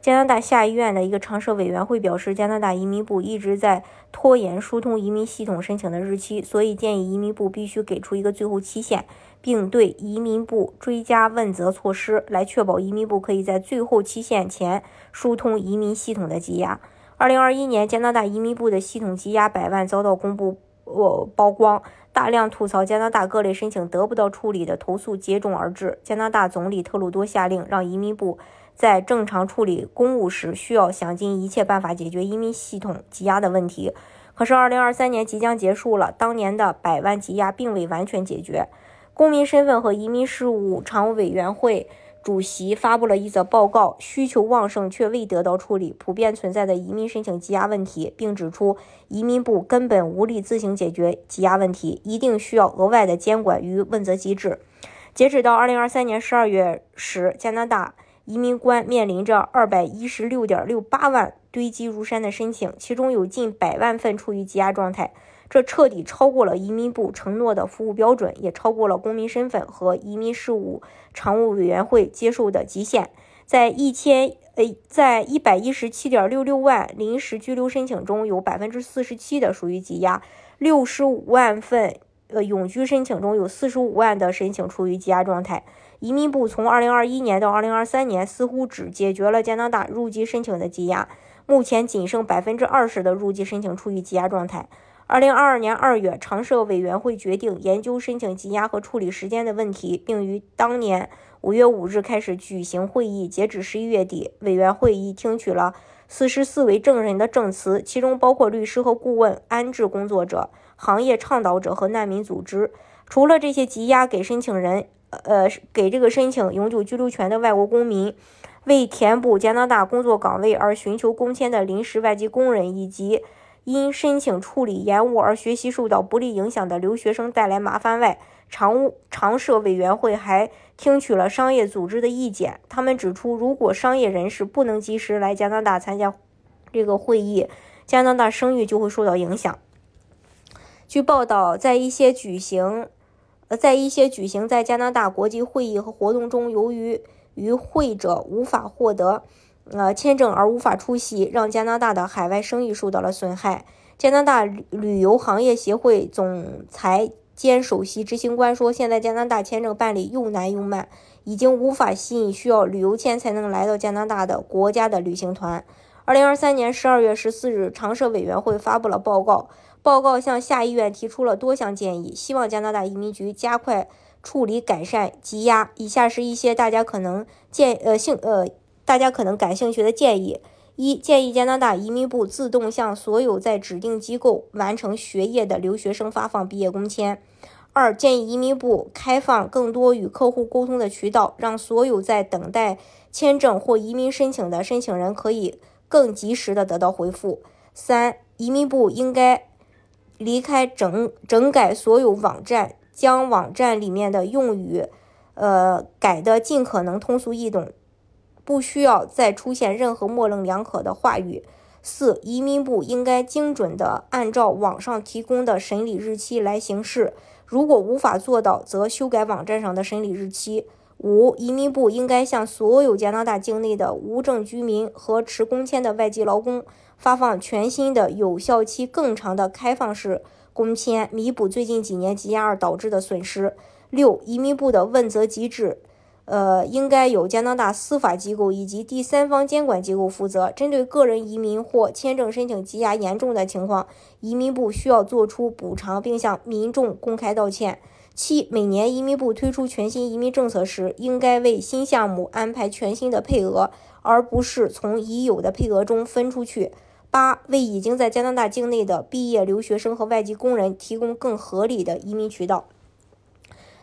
加拿大下议院的一个常设委员会表示，加拿大移民部一直在拖延疏通移民系统申请的日期，所以建议移民部必须给出一个最后期限，并对移民部追加问责措施，来确保移民部可以在最后期限前疏通移民系统的积压。二零二一年，加拿大移民部的系统积压百万遭到公布，呃曝光，大量吐槽加拿大各类申请得不到处理的投诉接踵而至。加拿大总理特鲁多下令让移民部。在正常处理公务时，需要想尽一切办法解决移民系统积压的问题。可是，二零二三年即将结束了，当年的百万积压并未完全解决。公民身份和移民事务常务委员会主席发布了一则报告，需求旺盛却未得到处理，普遍存在的移民申请积压问题，并指出移民部根本无力自行解决积压问题，一定需要额外的监管与问责机制。截止到二零二三年十二月时，加拿大。移民官面临着二百一十六点六八万堆积如山的申请，其中有近百万份处于积压状态，这彻底超过了移民部承诺的服务标准，也超过了公民身份和移民事务常务委员会接受的极限。在一千呃，在一百一十七点六六万临时居留申请中，有百分之四十七的属于积压，六十五万份呃永居申请中有四十五万的申请处于积压状态。移民部从二零二一年到二零二三年，似乎只解决了加拿大入籍申请的积压，目前仅剩百分之二十的入籍申请处于积压状态。二零二二年二月，常设委员会决定研究申请积压和处理时间的问题，并于当年五月五日开始举行会议。截止十一月底，委员会已听取了四十四位证人的证词，其中包括律师和顾问、安置工作者、行业倡导者和难民组织。除了这些积压给申请人。呃，给这个申请永久居留权的外国公民，为填补加拿大工作岗位而寻求工签的临时外籍工人，以及因申请处理延误而学习受到不利影响的留学生带来麻烦外，常务常设委员会还听取了商业组织的意见。他们指出，如果商业人士不能及时来加拿大参加这个会议，加拿大声誉就会受到影响。据报道，在一些举行。呃在一些举行在加拿大国际会议和活动中，由于与会者无法获得呃签证而无法出席，让加拿大的海外生意受到了损害。加拿大旅游行业协会总裁兼首席执行官说：“现在加拿大签证办理又难又慢，已经无法吸引需要旅游签才能来到加拿大的国家的旅行团。”二零二三年十二月十四日，常设委员会发布了报告。报告向下议院提出了多项建议，希望加拿大移民局加快处理、改善积压。以下是一些大家可能建呃兴呃大家可能感兴趣的建议：一、建议加拿大移民部自动向所有在指定机构完成学业的留学生发放毕业工签；二、建议移民部开放更多与客户沟通的渠道，让所有在等待签证或移民申请的申请人可以更及时的得到回复；三、移民部应该。离开整整改所有网站，将网站里面的用语，呃，改的尽可能通俗易懂，不需要再出现任何模棱两可的话语。四，移民部应该精准的按照网上提供的审理日期来行事，如果无法做到，则修改网站上的审理日期。五，移民部应该向所有加拿大境内的无证居民和持工签的外籍劳工发放全新的、有效期更长的开放式工签，弥补最近几年积压而导致的损失。六，移民部的问责机制，呃，应该由加拿大司法机构以及第三方监管机构负责。针对个人移民或签证申请积压严重的情况，移民部需要做出补偿，并向民众公开道歉。七，每年移民部推出全新移民政策时，应该为新项目安排全新的配额，而不是从已有的配额中分出去。八，为已经在加拿大境内的毕业留学生和外籍工人提供更合理的移民渠道。